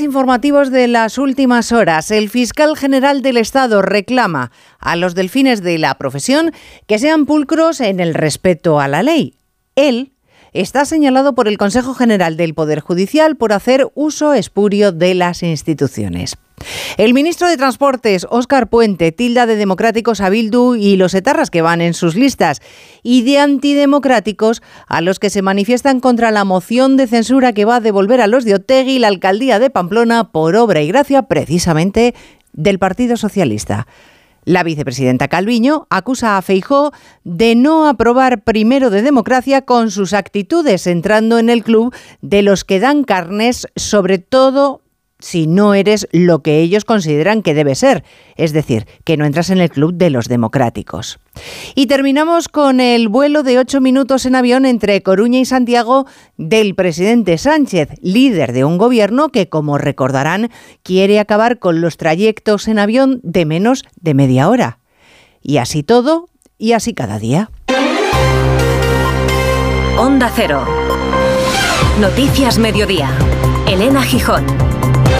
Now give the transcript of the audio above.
Informativos de las últimas horas. El fiscal general del Estado reclama a los delfines de la profesión que sean pulcros en el respeto a la ley. Él está señalado por el Consejo General del Poder Judicial por hacer uso espurio de las instituciones. El ministro de Transportes, Óscar Puente, tilda de democráticos a Bildu y los etarras que van en sus listas, y de antidemocráticos a los que se manifiestan contra la moción de censura que va a devolver a los de Otegui la alcaldía de Pamplona por obra y gracia precisamente del Partido Socialista. La vicepresidenta Calviño acusa a Feijó de no aprobar primero de democracia con sus actitudes, entrando en el club de los que dan carnes, sobre todo si no eres lo que ellos consideran que debe ser, es decir, que no entras en el club de los democráticos. Y terminamos con el vuelo de ocho minutos en avión entre Coruña y Santiago del presidente Sánchez, líder de un gobierno que, como recordarán, quiere acabar con los trayectos en avión de menos de media hora. Y así todo, y así cada día. Onda Cero. Noticias Mediodía. Elena Gijón.